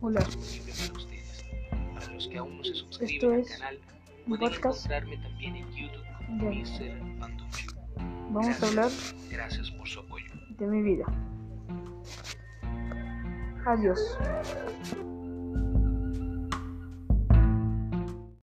Hola. para los que aún no se Esto suscriben al es canal, pueden podcast. encontrarme también en YouTube como Mr. Panducho. Vamos a hablar Gracias por su apoyo. de mi vida. Adiós.